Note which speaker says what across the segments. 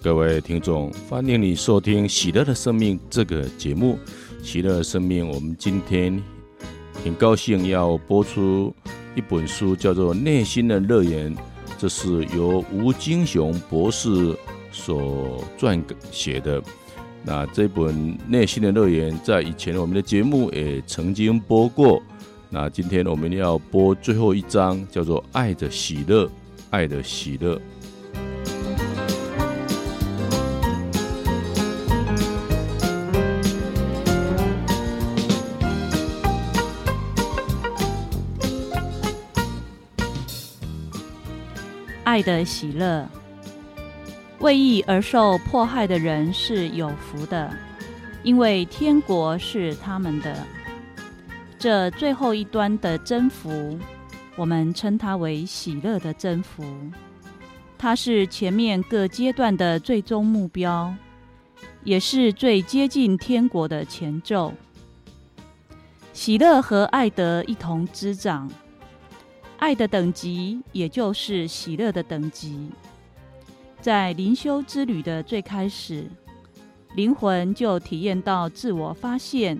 Speaker 1: 各位听众，欢迎你收听《喜乐的生命》这个节目。《喜乐的生命》，我们今天很高兴要播出一本书，叫做《内心的乐园》，这是由吴金雄博士所撰写的。那这本《内心的乐园》在以前我们的节目也曾经播过。那今天我们要播最后一章，叫做《爱的喜乐》，爱的喜乐。
Speaker 2: 爱的喜乐，为义而受迫害的人是有福的，因为天国是他们的。这最后一端的征服，我们称它为喜乐的征服。它是前面各阶段的最终目标，也是最接近天国的前奏。喜乐和爱德一同滋长。爱的等级，也就是喜乐的等级，在灵修之旅的最开始，灵魂就体验到自我发现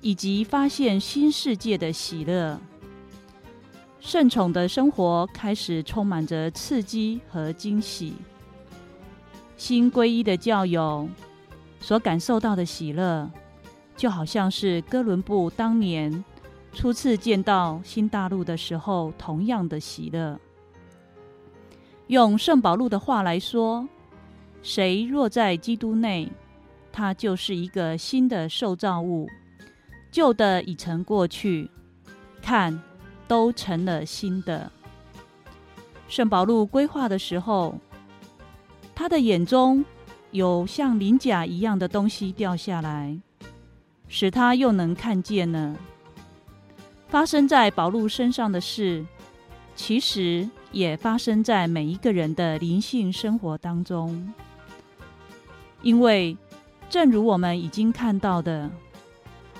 Speaker 2: 以及发现新世界的喜乐。圣宠的生活开始充满着刺激和惊喜。新皈依的教友所感受到的喜乐，就好像是哥伦布当年。初次见到新大陆的时候，同样的喜乐。用圣保禄的话来说：“谁若在基督内，他就是一个新的受造物，旧的已成过去，看，都成了新的。”圣保禄规划的时候，他的眼中有像鳞甲一样的东西掉下来，使他又能看见了。发生在宝路身上的事，其实也发生在每一个人的灵性生活当中。因为，正如我们已经看到的，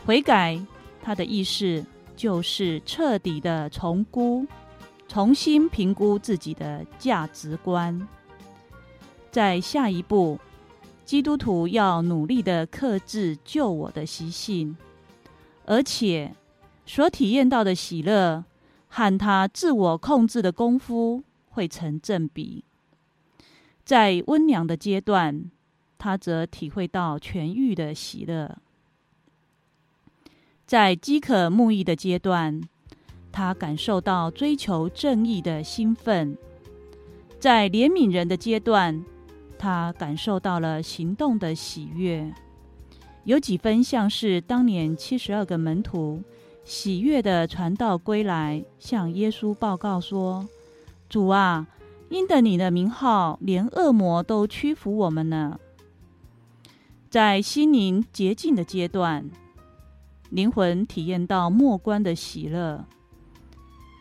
Speaker 2: 悔改它的意思就是彻底的重估、重新评估自己的价值观。在下一步，基督徒要努力的克制旧我的习性，而且。所体验到的喜乐，和他自我控制的功夫会成正比。在温良的阶段，他则体会到痊愈的喜乐；在饥渴慕义的阶段，他感受到追求正义的兴奋；在怜悯人的阶段，他感受到了行动的喜悦。有几分像是当年七十二个门徒。喜悦的传道归来，向耶稣报告说：“主啊，因得你的名号，连恶魔都屈服我们呢。”在心灵洁净的阶段，灵魂体验到末观的喜乐。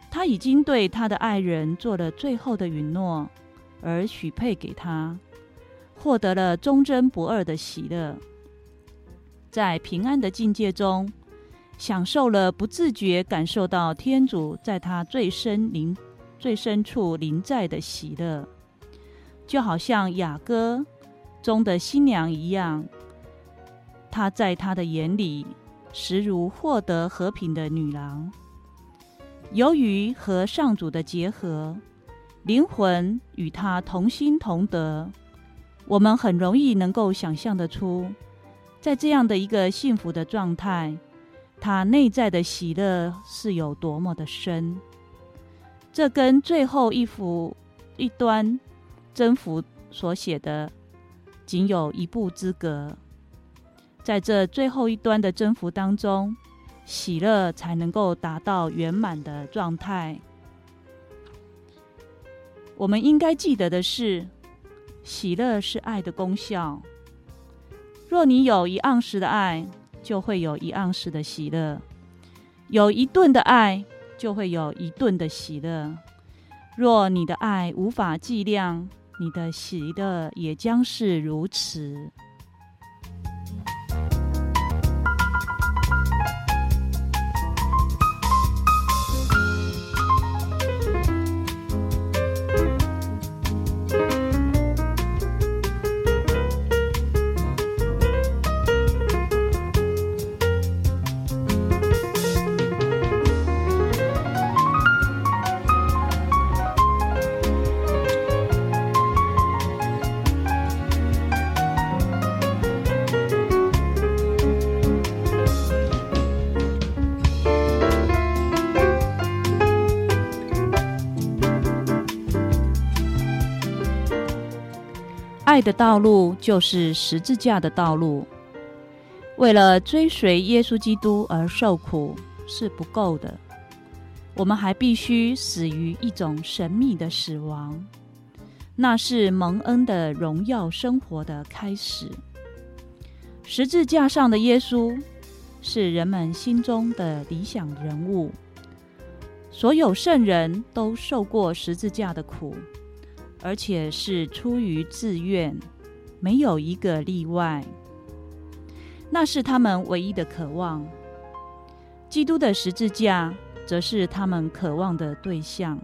Speaker 2: 他已经对他的爱人做了最后的允诺，而许配给他，获得了忠贞不二的喜乐。在平安的境界中。享受了不自觉感受到天主在他最深灵、最深处临在的喜乐，就好像雅歌中的新娘一样，她在他的眼里实如获得和平的女郎。由于和上主的结合，灵魂与他同心同德，我们很容易能够想象得出，在这样的一个幸福的状态。他内在的喜乐是有多么的深，这跟最后一幅一端征服所写的仅有一步之隔。在这最后一端的征服当中，喜乐才能够达到圆满的状态。我们应该记得的是，喜乐是爱的功效。若你有一盎司的爱，就会有一盎司的喜乐，有一顿的爱，就会有一顿的喜乐。若你的爱无法计量，你的喜乐也将是如此。爱的道路就是十字架的道路。为了追随耶稣基督而受苦是不够的，我们还必须死于一种神秘的死亡，那是蒙恩的荣耀生活的开始。十字架上的耶稣是人们心中的理想人物，所有圣人都受过十字架的苦，而且是出于自愿，没有一个例外。那是他们唯一的渴望。基督的十字架则是他们渴望的对象。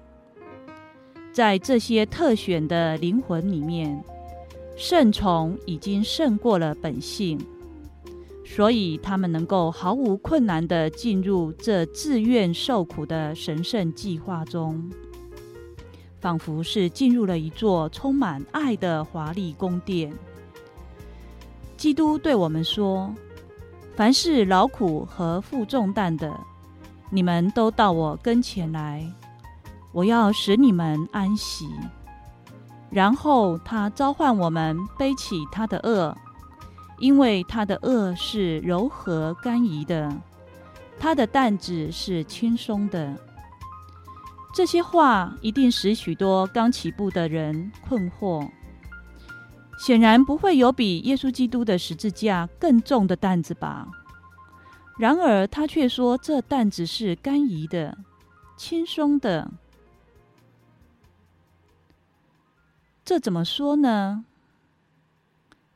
Speaker 2: 在这些特选的灵魂里面，顺从已经胜过了本性，所以他们能够毫无困难地进入这自愿受苦的神圣计划中，仿佛是进入了一座充满爱的华丽宫殿。基督对我们说：“凡是劳苦和负重担的，你们都到我跟前来，我要使你们安息。”然后他召唤我们背起他的轭，因为他的轭是柔和甘怡的，他的担子是轻松的。这些话一定使许多刚起步的人困惑。显然不会有比耶稣基督的十字架更重的担子吧？然而他却说这担子是甘怡的、轻松的。这怎么说呢？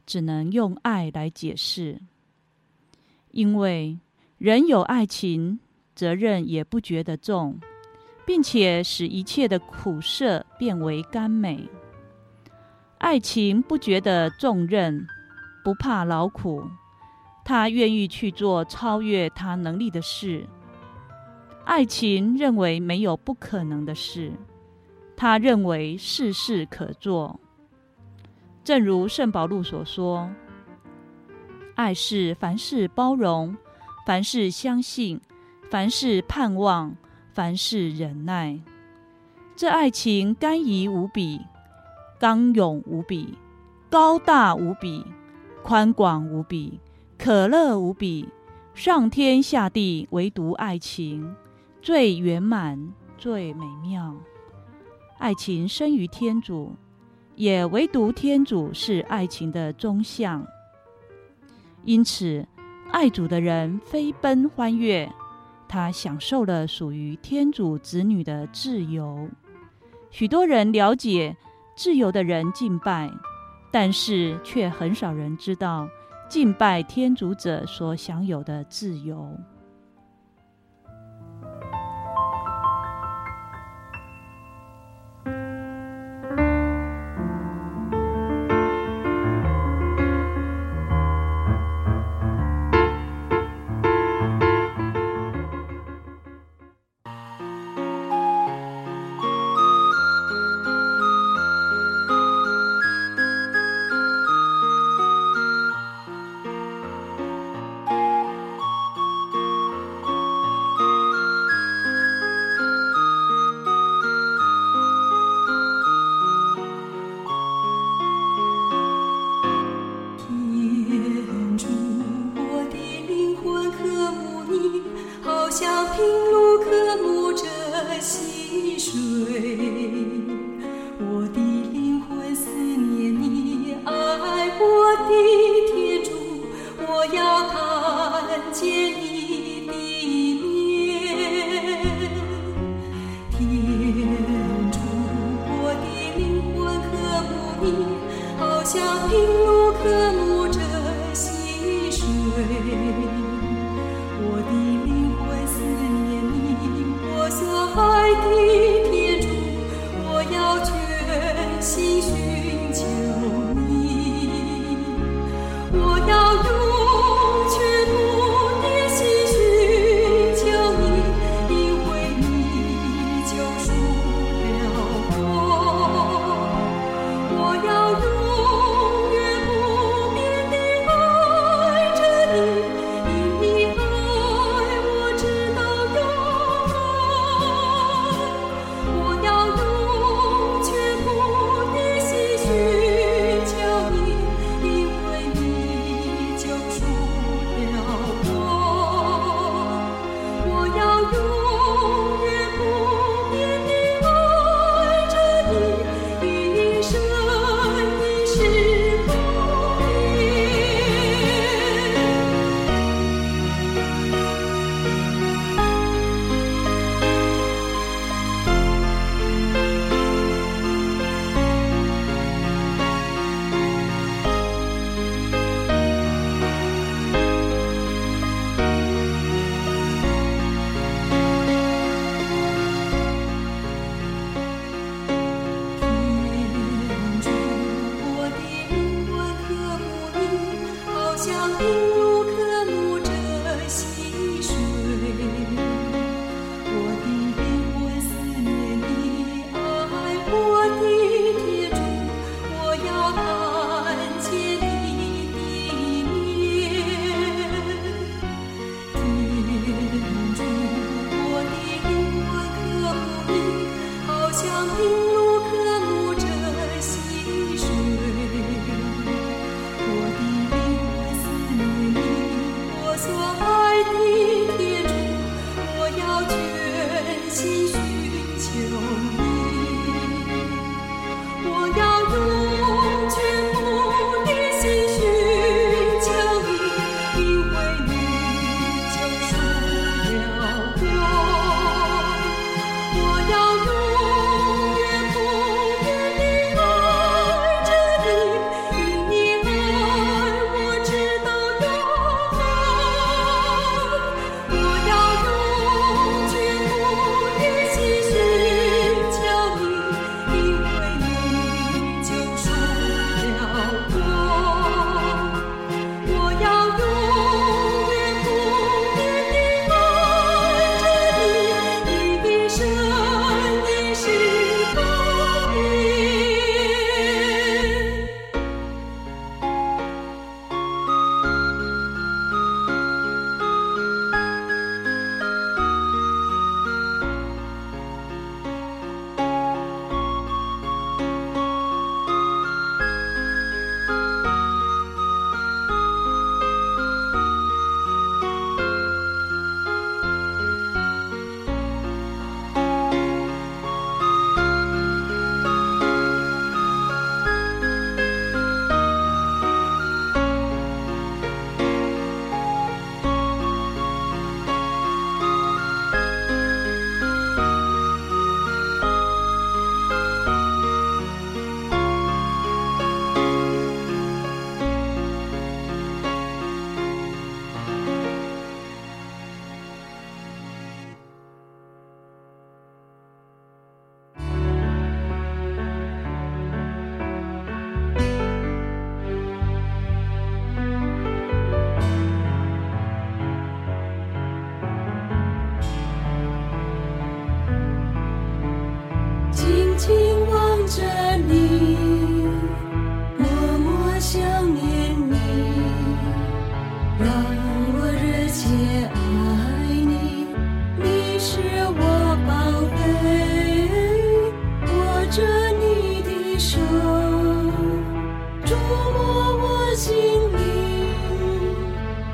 Speaker 2: 只能用爱来解释。因为人有爱情，责任也不觉得重，并且使一切的苦涩变为甘美。爱情不觉得重任，不怕劳苦，他愿意去做超越他能力的事。爱情认为没有不可能的事，他认为事事可做。正如圣保禄所说：“爱是凡事包容，凡事相信，凡事盼望，凡事忍耐。”这爱情甘怡无比。刚勇无比，高大无比，宽广无比，可乐无比，上天下地唯独爱情最圆满、最美妙。爱情生于天主，也唯独天主是爱情的终相。因此，爱主的人飞奔欢跃，他享受了属于天主子女的自由。许多人了解。自由的人敬拜，但是却很少人知道敬拜天主者所享有的自由。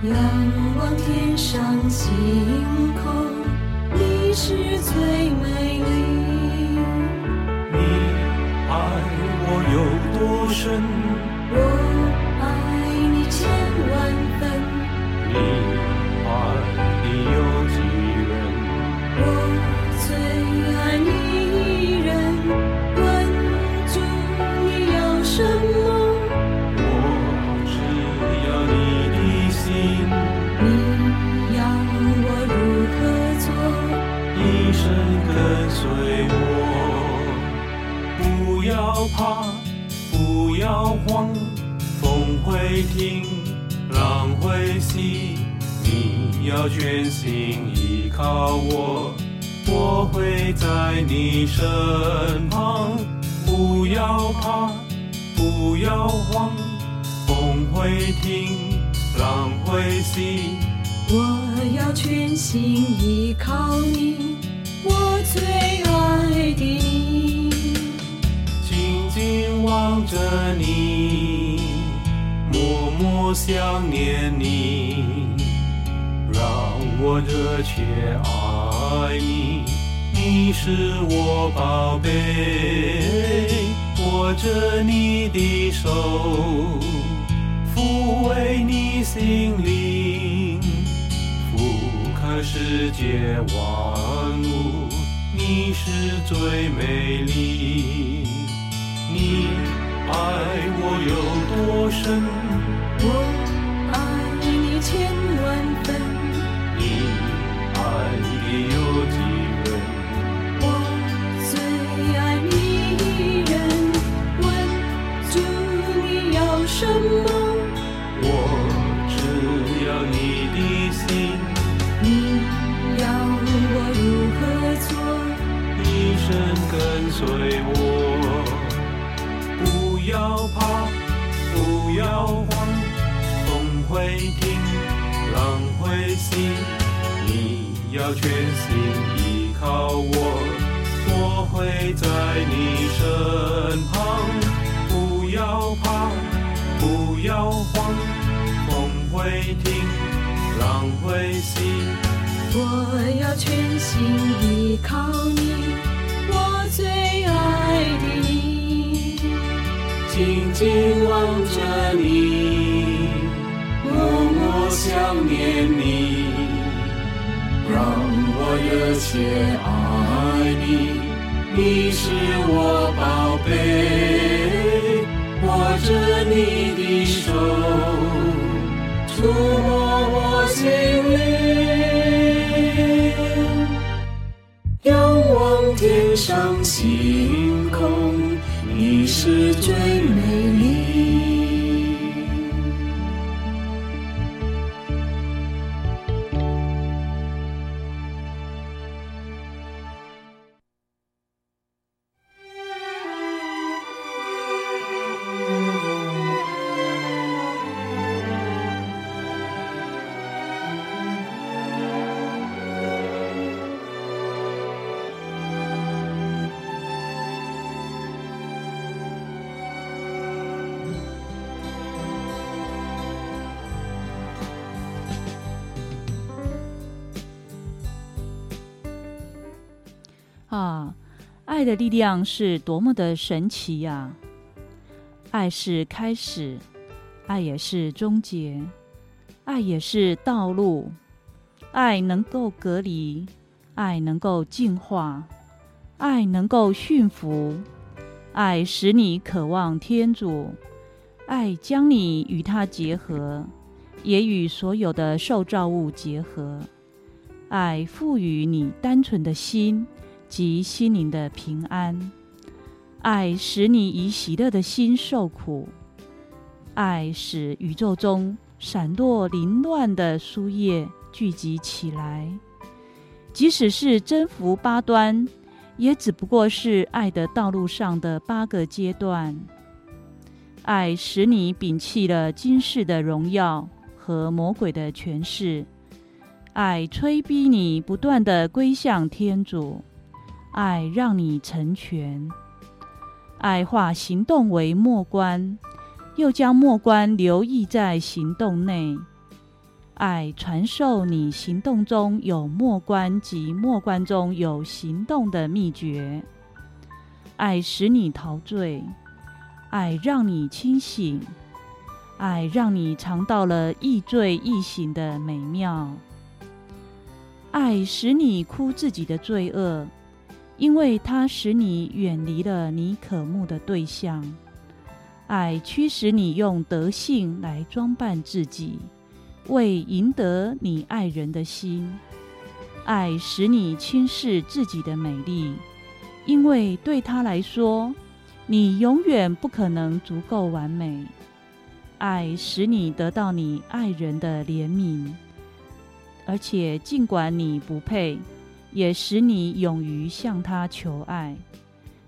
Speaker 3: 仰望天上星空，你是最美丽。
Speaker 4: 你爱我有多深？风会停，浪会息。你要全心依靠我，我会在你身旁。不要怕，不要慌，风会停，浪会息。
Speaker 3: 我要全心依靠你，我最爱的。
Speaker 4: 静静望着你，默默想念你，让我热切爱你。你是我宝贝，握着你的手，抚慰你心灵，俯瞰世界万物，你是最美丽。你爱我有多深？
Speaker 2: 啊，爱的力量是多么的神奇呀、爱是开始，爱也是终结，爱也是道路，爱能够隔离，爱能够净化，爱能够驯服，爱使你渴望天主，爱将你与他结合，也与所有的受造物结合，爱赋予你单纯的心。及心灵的平安，爱使你以喜乐的心受苦，爱使宇宙中闪落凌乱的书页聚集起来。即使是征服八端，也只不过是爱的道路上的八个阶段。爱使你摒弃了今世的荣耀和魔鬼的权势，爱催逼你不断地归向天主。爱让你成全，爱化行动为默观，又将默观留意在行动内。爱传授你行动中有默观及默观中有行动的秘诀。爱使你陶醉，爱让你清醒，爱让你尝到了亦醉亦醒的美妙。爱使你哭自己的罪恶，因为它使你远离了你渴慕的对象。爱驱使你用德性来装扮自己。为赢得你爱人的心，爱使你轻视自己的美丽，因为对他来说，你永远不可能足够完美。爱使你得到你爱人的怜悯，而且尽管你不配，也使你勇于向他求爱。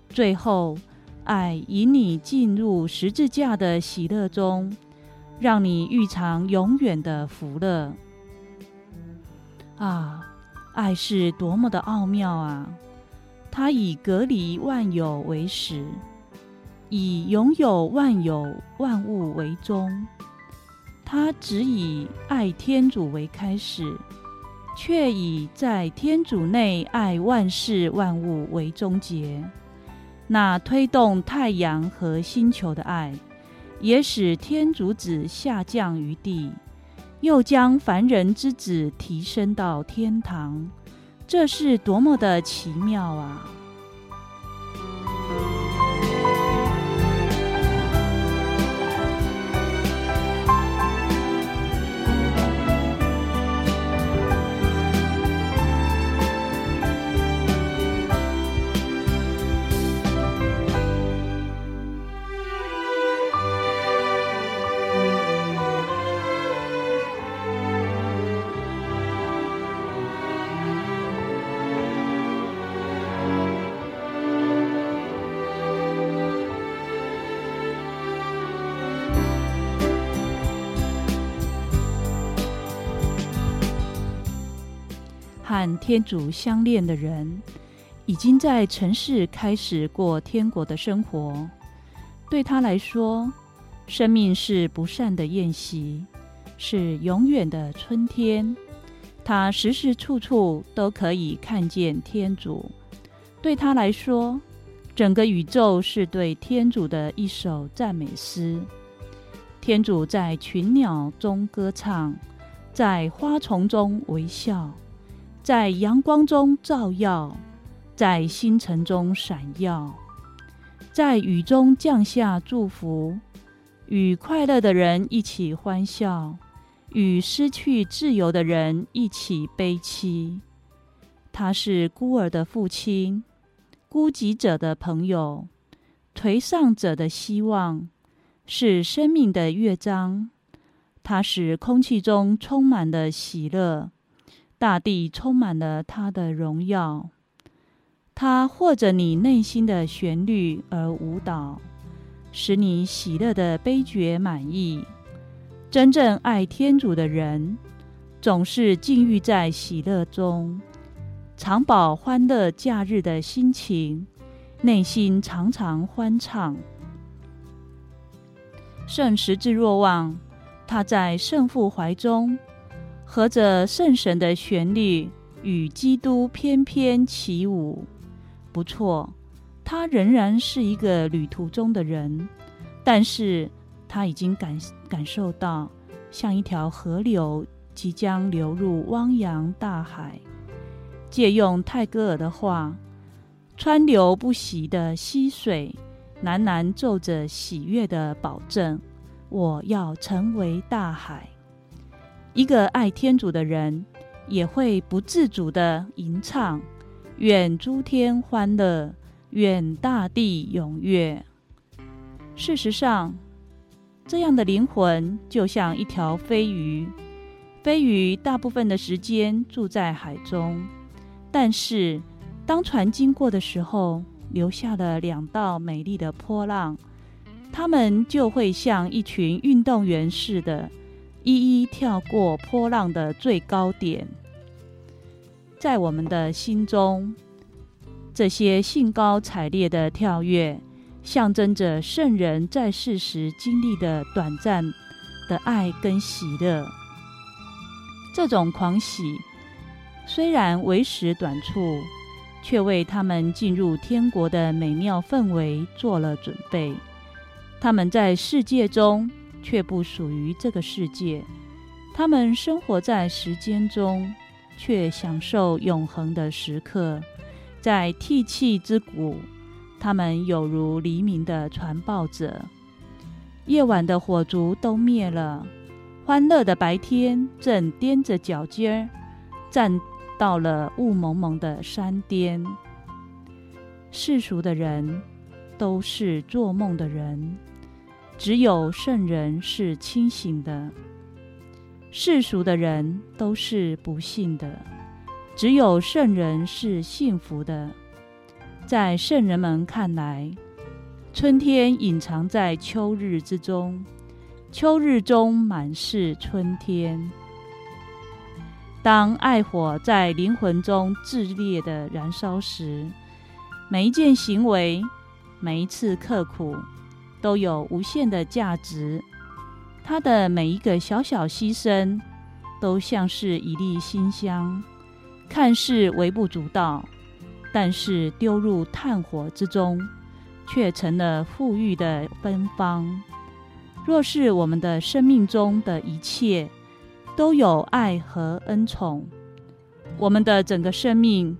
Speaker 2: 最后，爱引你进入十字架的喜乐中。让你预尝永远的福乐啊！爱是多么的奥妙啊！它以隔离万有为始，以拥有万有万物为终。它只以爱天主为开始，却以在天主内爱万事万物为终结。那推动太阳和星球的爱。也使天主子下降于地，又将凡人之子提升到天堂，这是多么的奇妙啊！天主相恋的人，已经在尘世开始过天国的生活。对他来说，生命是不散的宴席，是永远的春天。他时时处处都可以看见天主。对他来说，整个宇宙是对天主的一首赞美诗。天主在群鸟中歌唱，在花丛中微笑。在阳光中照耀，在星辰中闪耀，在雨中降下祝福，与快乐的人一起欢笑，与失去自由的人一起悲戚。他是孤儿的父亲，孤寂者的朋友，颓丧者的希望，是生命的乐章。他使空气中充满了喜乐。大地充满了他的荣耀，他和着你内心的旋律而舞蹈，使你喜乐的悲觉满溢。真正爱天主的人，总是浸浴在喜乐中，常保欢乐假日的心情，内心常常欢畅。圣十字若望，他在圣父怀中。合着圣神的旋律与基督翩翩起舞，不错，他仍然是一个旅途中的人，但是他已经感感受到，像一条河流即将流入汪洋大海。借用泰戈尔的话，川流不息的溪水，喃喃奏着喜悦的保证：我要成为大海。一个爱天主的人，也会不自主地吟唱：“愿诸天欢乐，愿大地踊跃。”事实上，这样的灵魂就像一条飞鱼。飞鱼大部分的时间住在海中，但是当船经过的时候，留下了两道美丽的波浪，它们就会像一群运动员似的。一一跳过波浪的最高点，在我们的心中，这些兴高采烈的跳跃，象征着圣人在世时经历的短暂的爱跟喜乐。这种狂喜虽然为时短促，却为他们进入天国的美妙氛围做了准备。他们在世界中，却不属于这个世界；他们生活在时间中，却享受永恒的时刻。在涕泣之谷，他们有如黎明的传报者。夜晚的火烛都灭了，欢乐的白天正踮着脚尖儿站到了雾蒙蒙的山巅。世俗的人都是做梦的人，只有圣人是清醒的。世俗的人都是不幸的。只有圣人是幸福的。在圣人们看来，春天隐藏在秋日之中，秋日中满是春天。当爱火在灵魂中炽烈地燃烧时，每一件行为，每一次刻苦，都有无限的价值。它的每一个小小牺牲，都像是一粒馨香。看似微不足道，但是丢入炭火之中，却成了馥郁的芬芳。若是我们的生命中的一切都有爱和恩宠，我们的整个生命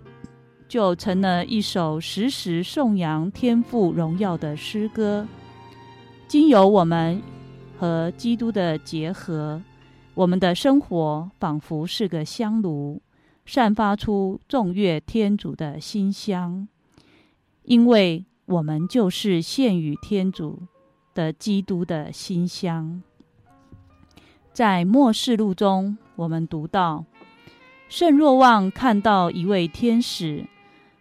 Speaker 2: 就成了一首时时颂扬天父荣耀的诗歌。经由我们和基督的结合，我们的生活仿佛是个香炉。散发出颂悦天主的馨香，因为我们就是献与天主的基督的馨香。在末世录中，我们读到，圣若望看到一位天使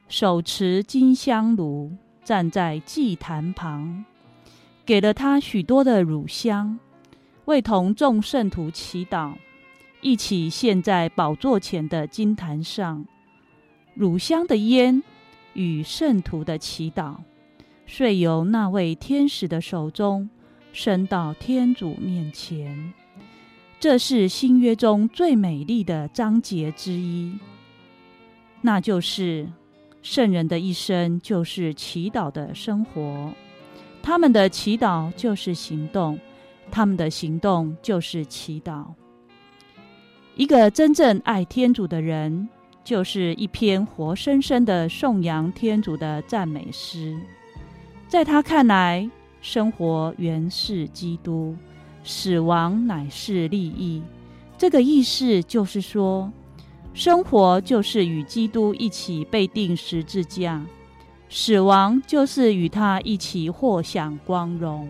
Speaker 2: 手持金香炉，站在祭坛旁，给了他许多的乳香，为同众圣徒祈祷。一起献在宝座前的金坛上，乳香的烟与圣徒的祈祷，遂由那位天使的手中升到天主面前。这是新约中最美丽的章节之一，那就是圣人的一生就是祈祷的生活，他们的祈祷就是行动，他们的行动就是祈祷。一个真正爱天主的人，就是一篇活生生的颂扬天主的赞美诗。在他看来，生活原是基督，死亡乃是利益。这个意思就是说，生活就是与基督一起被钉十字架，死亡就是与他一起获享光荣。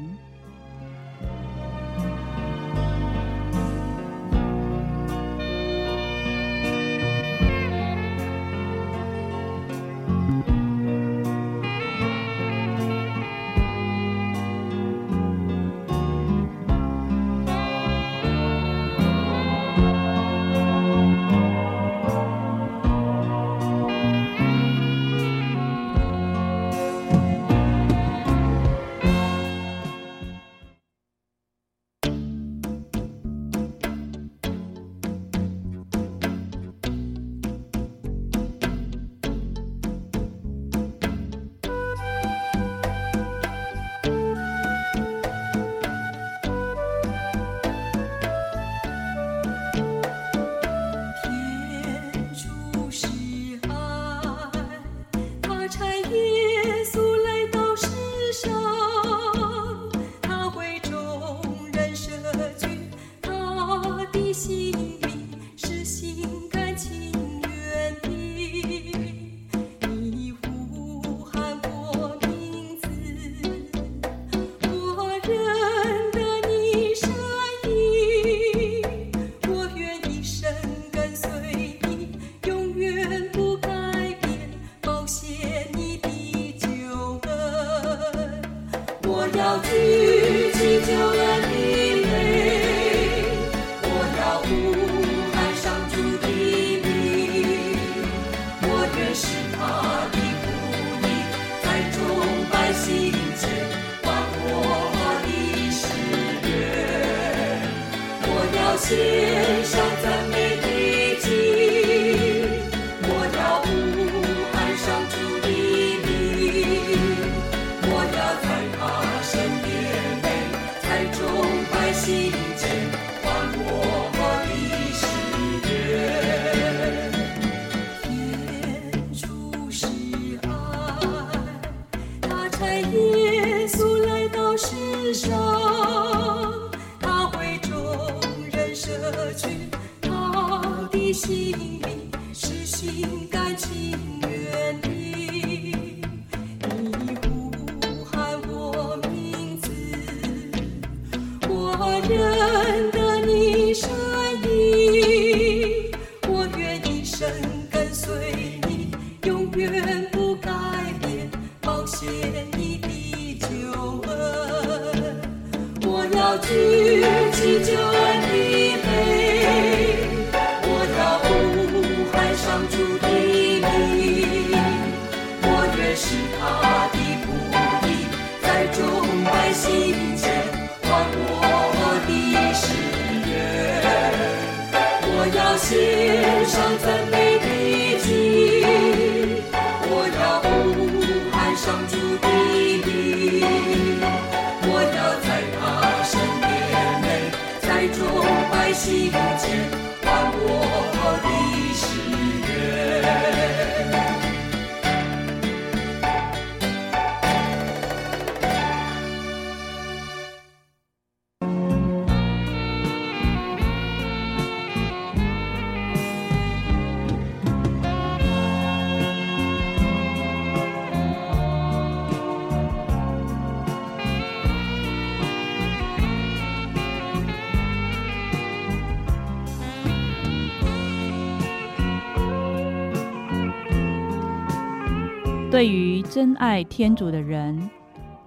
Speaker 2: 于真爱天主的人，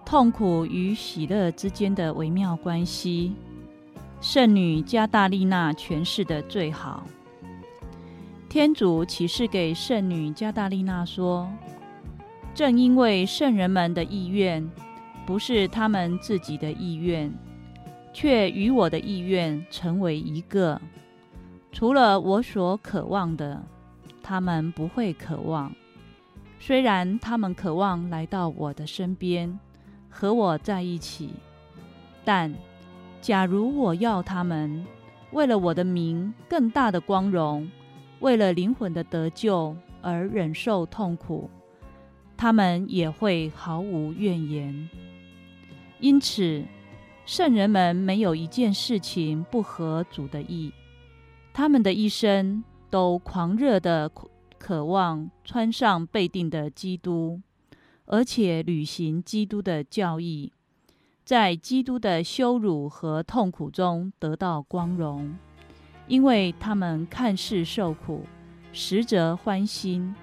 Speaker 2: 痛苦与喜乐之间的微妙关系，圣女加大利纳诠释的最好。天主启示给圣女加大利纳说：“正因为圣人们的意愿不是他们自己的意愿，却与我的意愿成为一个。除了我所渴望的，他们不会渴望。”虽然他们渴望来到我的身边，和我在一起，但假如我要他们为了我的名更大的光荣，为了灵魂的得救而忍受痛苦，他们也会毫无怨言。因此，圣人们没有一件事情不合主的意，他们的一生都狂热的。渴望穿上被定的基督，而且履行基督的教义，在基督的羞辱和痛苦中得到光荣，因为他们看似受苦，实则欢欣；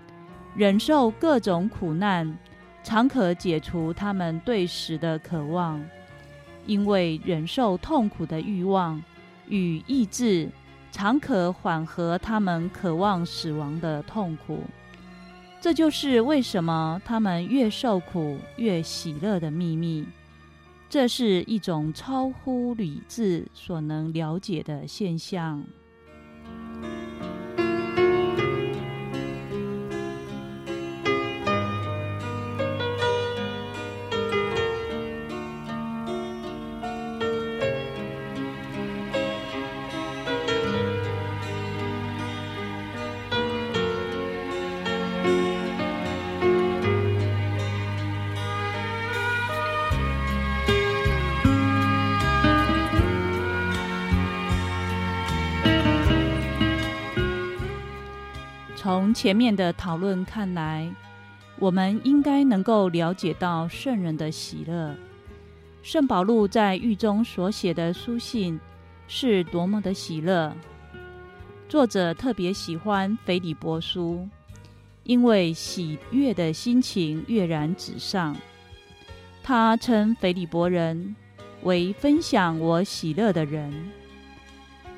Speaker 2: 忍受各种苦难，常可解除他们对死的渴望，因为忍受痛苦的欲望与意志。常可缓和他们渴望死亡的痛苦，这就是为什么他们越受苦越喜乐的秘密。这是一种超乎理智所能了解的现象。从前面的讨论看来，我们应该能够了解到圣人的喜乐。圣保禄在狱中所写的书信是多么的喜乐。作者特别喜欢腓立波书，因为喜悦的心情跃然纸上。他称腓立波人为分享我喜乐的人。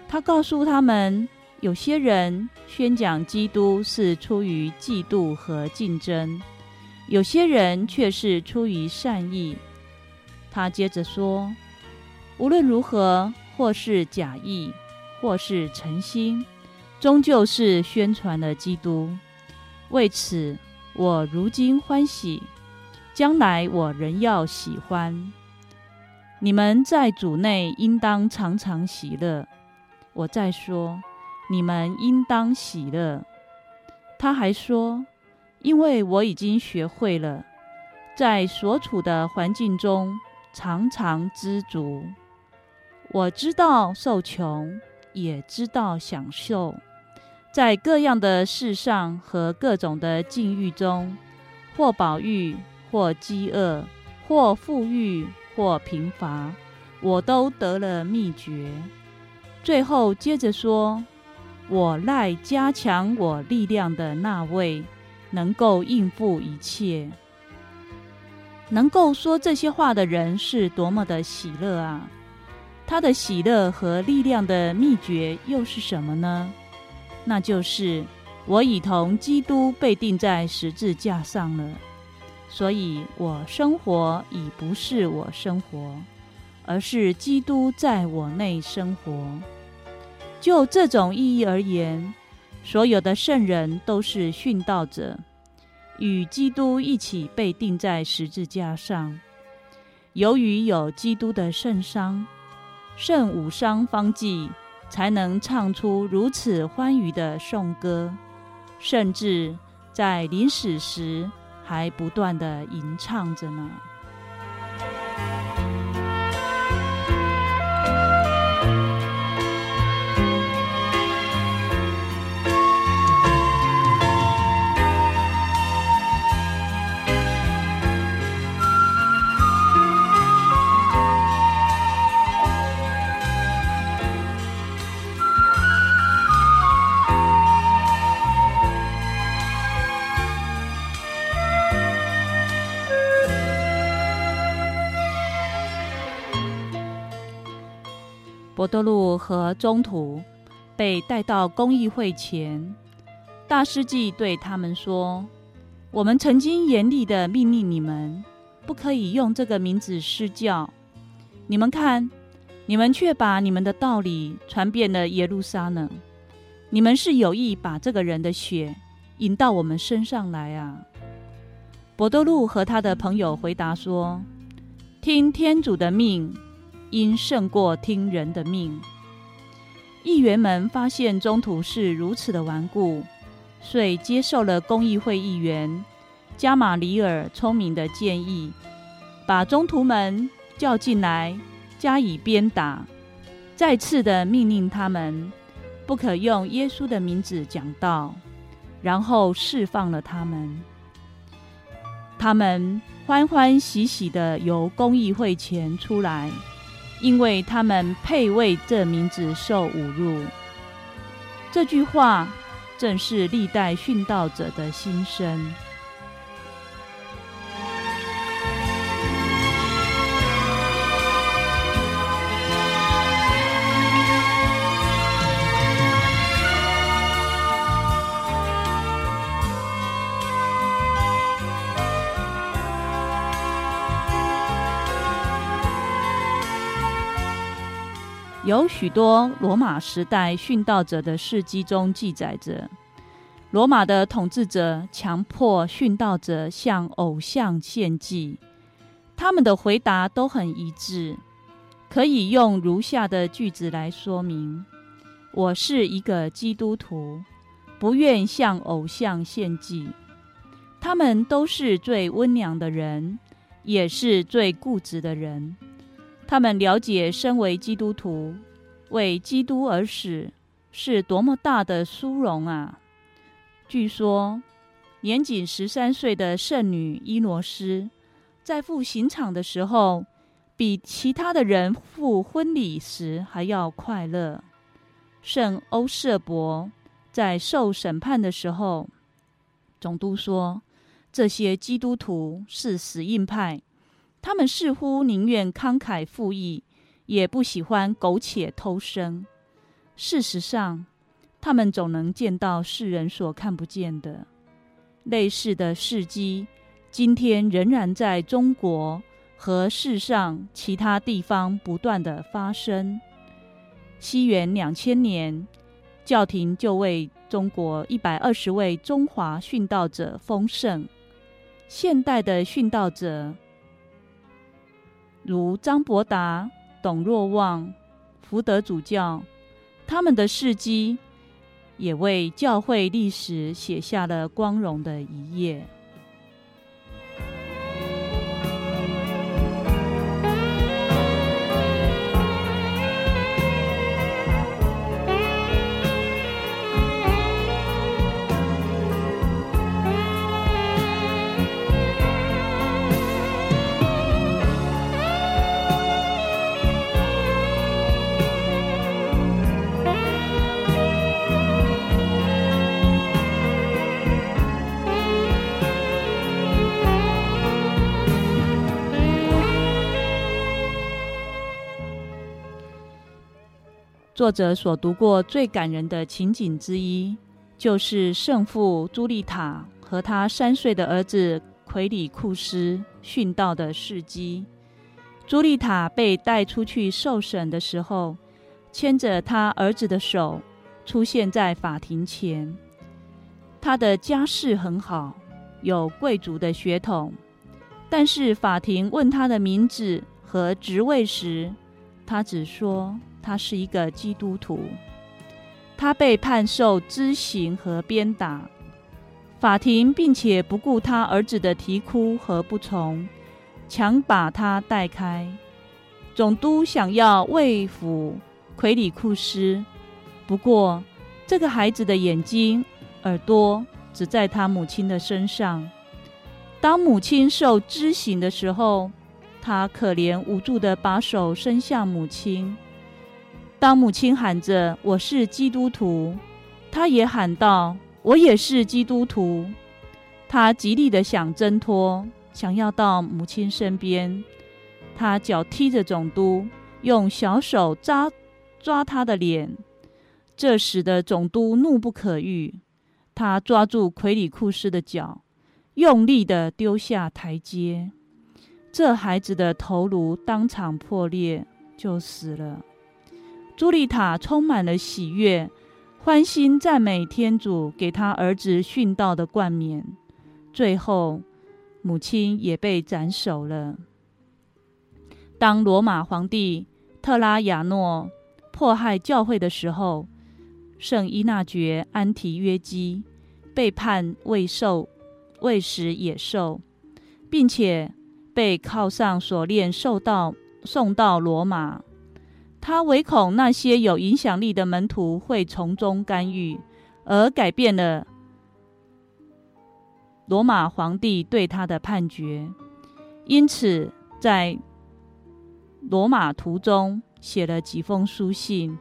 Speaker 2: 他告诉他们。有些人宣讲基督是出于嫉妒和竞争，有些人却是出于善意。他接着说：“无论如何，或是假意，或是诚心，终究是宣传了基督。为此，我如今欢喜，将来我仍要喜欢。你们在主内应当常常喜乐。我再说，你们应当喜乐。他还说，因为我已经学会了，在所处的环境中常常知足。我知道受穷，也知道享受，在各样的事上和各种的境遇中，或饱飫，或饥饿，或富裕。或贫乏，我都得了秘诀。最后接着说：“我赖加强我力量的那位，能够应付一切。”能够说这些话的人是多么的喜乐啊！他的喜乐和力量的秘诀又是什么呢？那就是我已同基督被钉在十字架上了。所以，我生活已不是我生活，而是基督在我内生活。就这种意义而言，所有的圣人都是殉道者，与基督一起被钉在十字架上。由于有基督的圣伤，圣五伤方济，才能唱出如此欢愉的颂歌，甚至在临死时。还不断地吟唱着呢。伯多禄和宗徒被带到公议会前，大司祭对他们说：“我们曾经严厉地命令你们，不可以用这个名字施教。你们看，你们却把你们的道理传遍了耶路撒冷。你们是有意把这个人的血引到我们身上来啊！”伯多禄和他的朋友回答说：“听天主的命。”应胜过听人的命。议员们发现中途是如此的顽固，遂接受了公议会议员加马里尔聪明的建议，把中徒们叫进来加以鞭打，再次的命令他们不可用耶稣的名字讲道，然后释放了他们。他们欢欢喜喜的由公议会前出来。因为他们配为这名字受侮辱，这句话正是历代殉道者的心声。有许多罗马时代殉道者的事迹中记载着，罗马的统治者强迫殉道者向偶像献祭，他们的回答都很一致，可以用如下的句子来说明：我是一个基督徒，不愿向偶像献祭。他们都是最温良的人，也是最固执的人。他们了解，身为基督徒，为基督而死，是多么大的殊荣啊！据说，年仅十三岁的圣女伊罗斯，在赴刑场的时候，比其他的人赴婚礼时还要快乐。圣欧瑟伯在受审判的时候，总督说：“这些基督徒是死硬派。”他们似乎宁愿慷慨赴义，也不喜欢苟且偷生。事实上，他们总能见到世人所看不见的。类似的事迹，今天仍然在中国和世上其他地方不断地发生。西元两千年，教廷就为中国一百二十位中华殉道者封圣。现代的殉道者，如张伯达、董若望、福德主教，他们的事迹也为教会历史写下了光荣的一页。作者所读过最感人的情景之一，就是圣父朱利塔和他三岁的儿子奎里库斯殉道的事迹。朱丽塔被带出去受审的时候，牵着他儿子的手出现在法庭前。他的家世很好，有贵族的血统，但是法庭问他的名字和职位时，他只说。他是一个基督徒，他被判受祗刑和鞭打。法庭并且不顾他儿子的啼哭和不从，强把他带开。总督想要慰抚奎里库斯，不过这个孩子的眼睛、耳朵只在他母亲的身上。当母亲受祗刑的时候，他可怜无助地把手伸向母亲。当母亲喊着“我是基督徒”，他也喊道：“我也是基督徒。”他极力的想挣脱，想要到母亲身边。他脚踢着总督，用小手抓抓他的脸，这使得总督怒不可遏。他抓住奎里库斯的脚，用力的丢下台阶。这孩子的头颅当场破裂，就死了。朱丽塔充满了喜悦，欢欣赞美天主给他儿子殉道的冠冕。最后，母亲也被斩首了。当罗马皇帝特拉亚诺迫害教会的时候，圣伊纳爵安提约基被判喂兽、喂食野兽，并且被铐上锁链，受到送到罗马。他唯恐那些有影响力的门徒会从中干预，而改变了罗马皇帝对他的判决。因此，在罗马途中写了几封书信。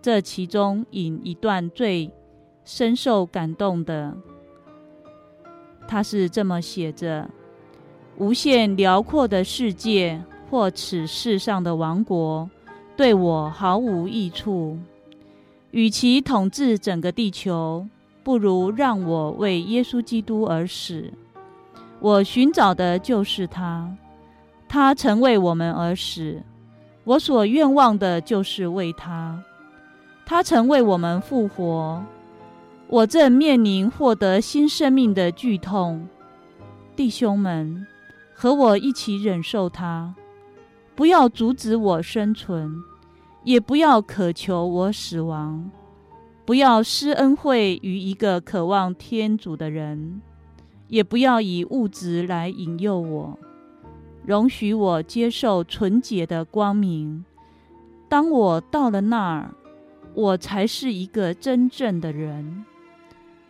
Speaker 2: 这其中引一段最深受感动的，他是这么写着：“无限辽阔的世界。”或此世上的王国，对我毫无益处。与其统治整个地球，不如让我为耶稣基督而死。我寻找的就是他，他曾为我们而死。我所愿望的就是为他，他曾为我们复活。我正面临获得新生命的剧痛，弟兄们，和我一起忍受他。不要阻止我生存，也不要渴求我死亡。不要施恩惠于一个渴望天主的人，也不要以物质来引诱我。容许我接受纯洁的光明。当我到了那儿，我才是一个真正的人。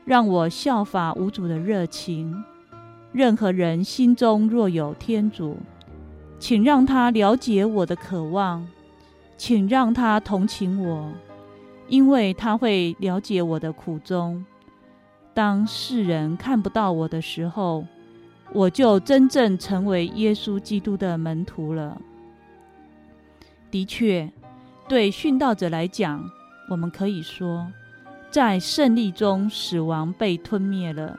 Speaker 2: 让我效法无主的热情。任何人心中若有天主，请让他了解我的渴望，请让他同情我，因为他会了解我的苦衷。当世人看不到我的时候，我就真正成为耶稣基督的门徒了。的确，对殉道者来讲，我们可以说，在胜利中，死亡被吞灭了。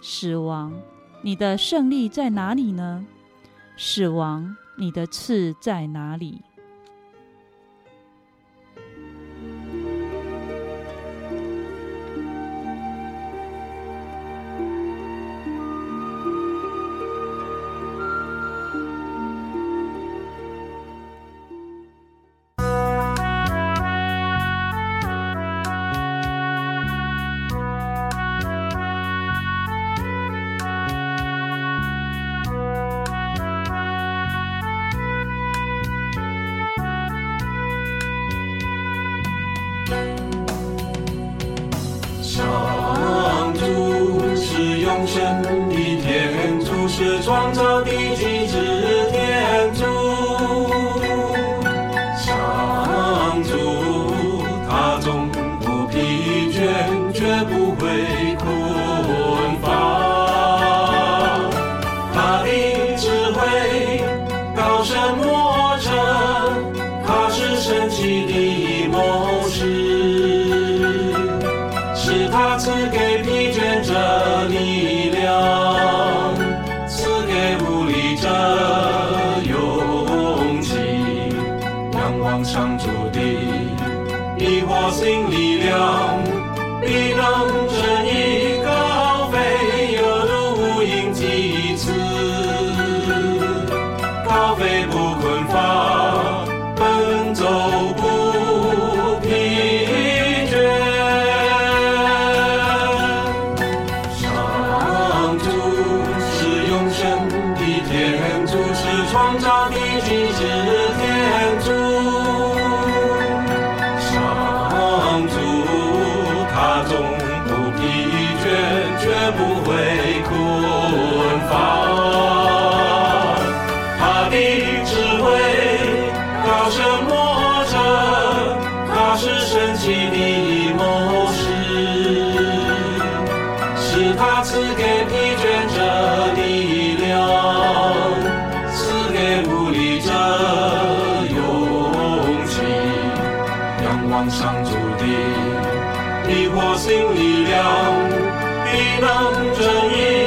Speaker 2: 死亡，你的胜利在哪里呢？死亡，你的刺在哪里？
Speaker 4: 是永生的天主，是创造的你火星力量，必能正义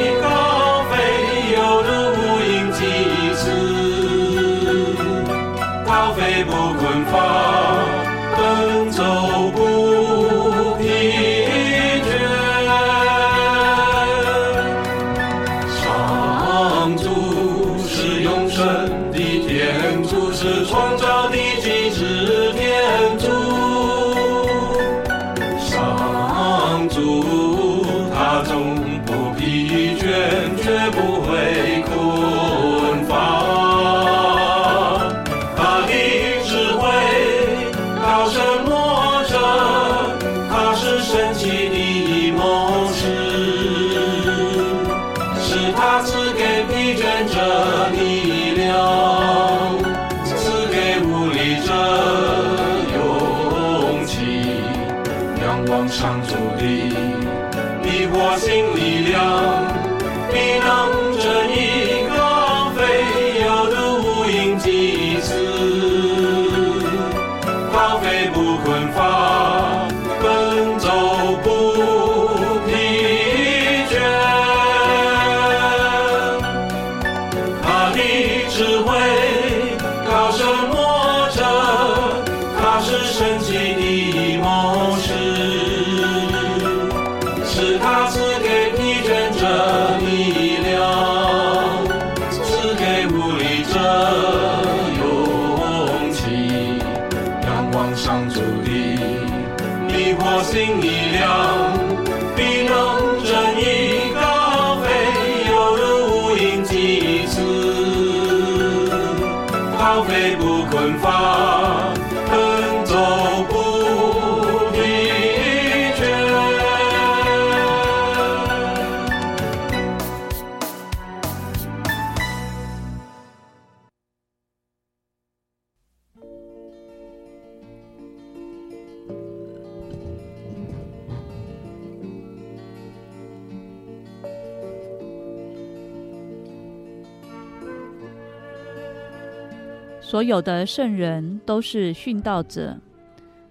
Speaker 2: 所有的圣人都是殉道者，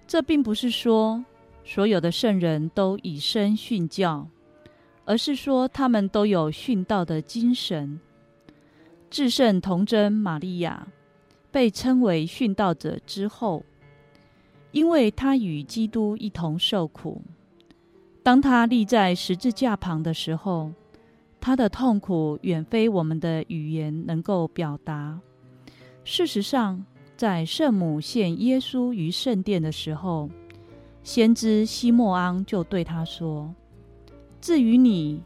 Speaker 2: 这并不是说所有的圣人都以身殉教，而是说他们都有殉道的精神。至圣童贞玛利亚被称为殉道者之后，因为她与基督一同受苦。当她立在十字架旁的时候，她的痛苦远非我们的语言能够表达。事实上，在圣母献耶稣于圣殿的时候，先知西莫昂就对他说：“至于你，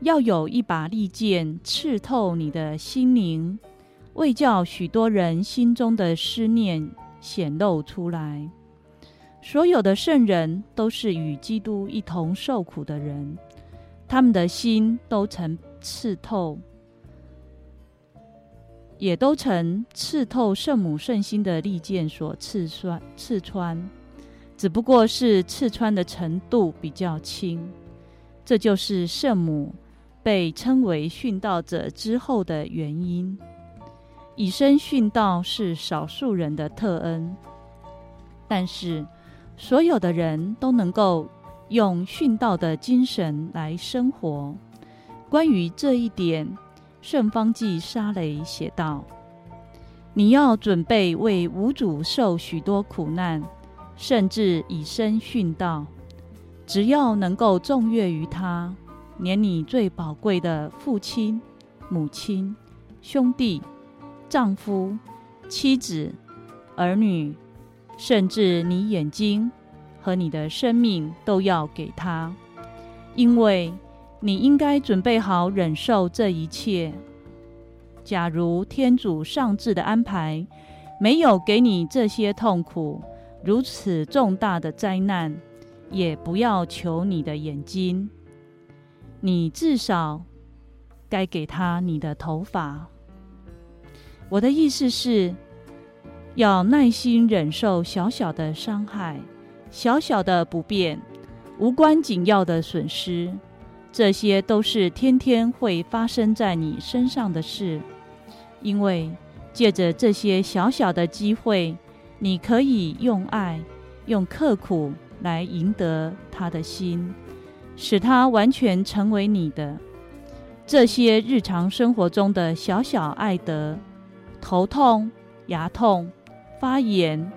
Speaker 2: 要有一把利剑刺透你的心灵，为叫许多人心中的思念显露出来。”所有的圣人都是与基督一同受苦的人，他们的心都曾刺透，也都曾刺透圣母圣心的利剑所刺穿，刺穿，只不过是刺穿的程度比较轻。这就是圣母被称为殉道者之后的原因。以身殉道是少数人的特恩，但是所有的人都能够用殉道的精神来生活。关于这一点，圣方济沙雷写道：“你要准备为无主受许多苦难，甚至以身殉道。只要能够颂乐于他，连你最宝贵的父亲、母亲、兄弟。”丈夫、妻子、儿女，甚至你眼睛和你的生命，都要给他，因为你应该准备好忍受这一切。假如天主上智的安排没有给你这些痛苦，如此重大的灾难，也不要求你的眼睛，你至少该给他你的头发。我的意思是，要耐心忍受小小的伤害、小小的不便、无关紧要的损失，这些都是天天会发生在你身上的事。因为借着这些小小的机会，你可以用爱、用刻苦来赢得他的心，使他完全成为你的。这些日常生活中的小小爱德。头痛、牙痛、发炎，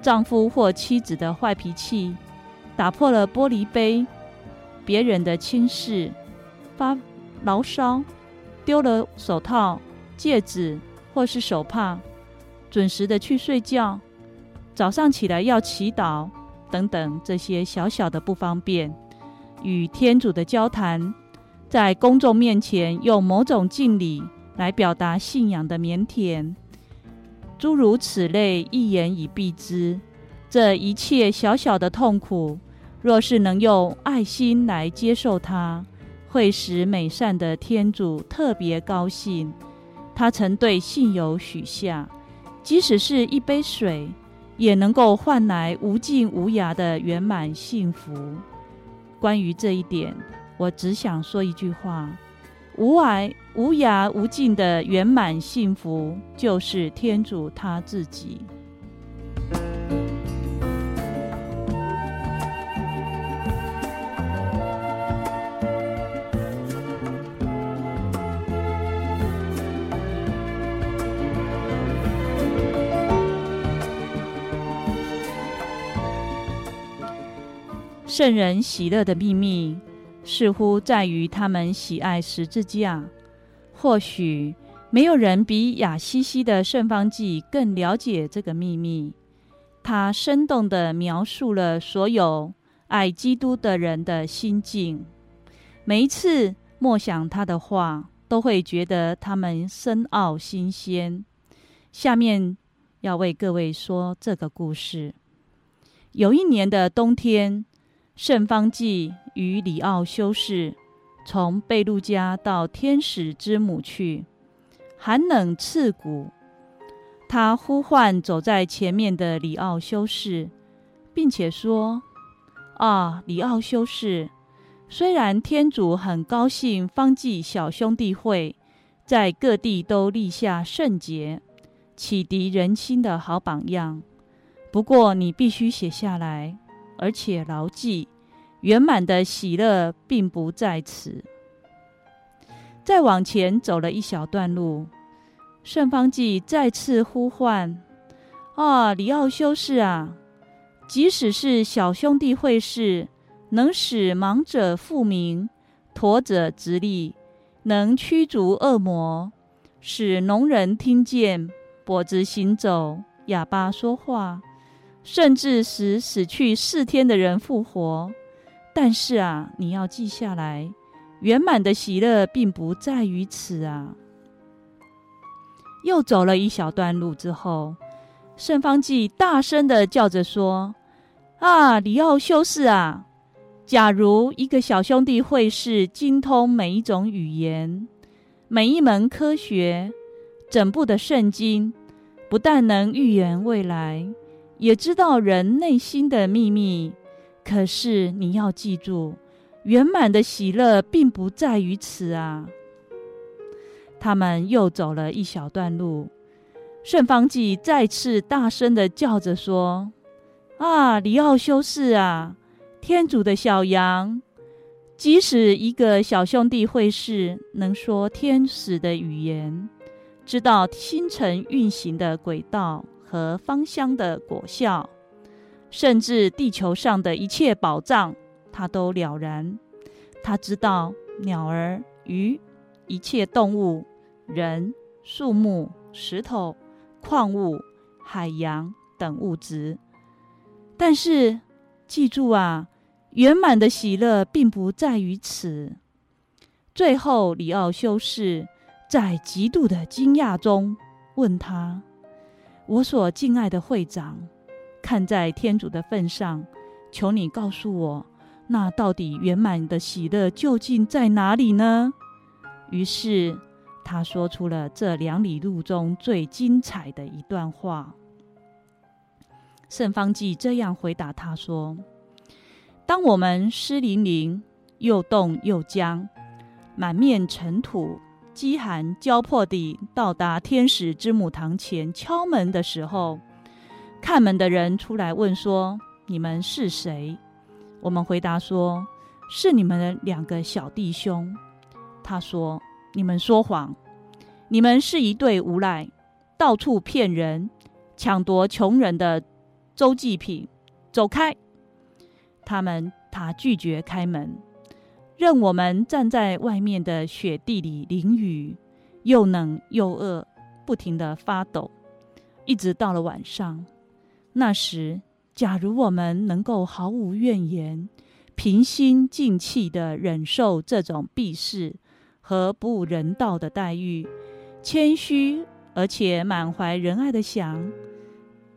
Speaker 2: 丈夫或妻子的坏脾气，打破了玻璃杯，别人的轻视，发牢骚，丢了手套、戒指或是手帕，准时的去睡觉，早上起来要祈祷等等，这些小小的不方便，与天主的交谈，在公众面前用某种敬礼。来表达信仰的腼腆，诸如此类，一言以蔽之。这一切小小的痛苦，若是能用爱心来接受它，会使美善的天主特别高兴。他曾对信友许下，即使是一杯水，也能够换来无尽无涯的圆满幸福。关于这一点，我只想说一句话。无碍、无涯、无尽的圆满幸福，就是天主他自己。圣人喜乐的秘密。似乎在于他们喜爱十字架。或许没有人比雅西西的圣方济更了解这个秘密。他生动地描述了所有爱基督的人的心境。每一次默想他的话，都会觉得他们深奥新鲜。下面要为各位说这个故事。有一年的冬天，圣方济与里奥修士从贝路加到天使之母去，寒冷刺骨。他呼唤走在前面的里奥修士，并且说：“啊，里奥修士，虽然天主很高兴方济小兄弟会在各地都立下圣洁，启迪人心的好榜样，不过你必须写下来。”而且牢记，圆满的喜乐并不在此。再往前走了一小段路，圣方济再次呼唤：“啊，里奥修士啊，即使是小兄弟会士，能使盲者复明，驼者直立，能驱逐恶魔，使聋人听见，跛子行走，哑巴说话。”甚至使死去四天的人复活，但是啊，你要记下来，圆满的喜乐并不在于此啊。又走了一小段路之后，圣方济大声地叫着说：“啊，里奥修士啊，假如一个小兄弟会是精通每一种语言、每一门科学、整部的圣经，不但能预言未来，也知道人内心的秘密。可是你要记住，圆满的喜乐并不在于此啊！他们又走了一小段路，圣方济再次大声地叫着说：“啊，里奥修士啊！”天主的小羊，即使一个小兄弟会士能说天使的语言，知道星辰运行的轨道和芳香的果效，甚至地球上的一切宝藏，他都了然。他知道鸟儿、鱼、一切动物、人、树木、石头、矿物、海洋等物质，但是记住啊！圆满的喜乐并不在于此。最后，里奥修士在极度的惊讶中问他：“我所敬爱的会长，看在天主的份上，求你告诉我，那到底圆满的喜乐究竟在哪里呢？”于是，他说出了这两里路中最精彩的一段话。圣方济这样回答他说。当我们湿淋淋、又冻又僵、满面尘土、饥寒交迫地到达天使之母堂前敲门的时候，看门的人出来问说：“你们是谁？”我们回答说：“是你们的两个小弟兄。”他说：“你们说谎，你们是一对无赖，到处骗人，抢夺穷人的周济品，走开！”他们他拒绝开门，任我们站在外面的雪地里淋雨，又冷又饿，不停地发抖，一直到了晚上。那时，假如我们能够毫无怨言、平心静气地忍受这种鄙视和不人道的待遇，谦虚而且满怀仁爱地想，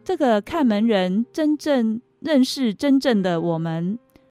Speaker 2: 这个看门人真正。认识真正的我们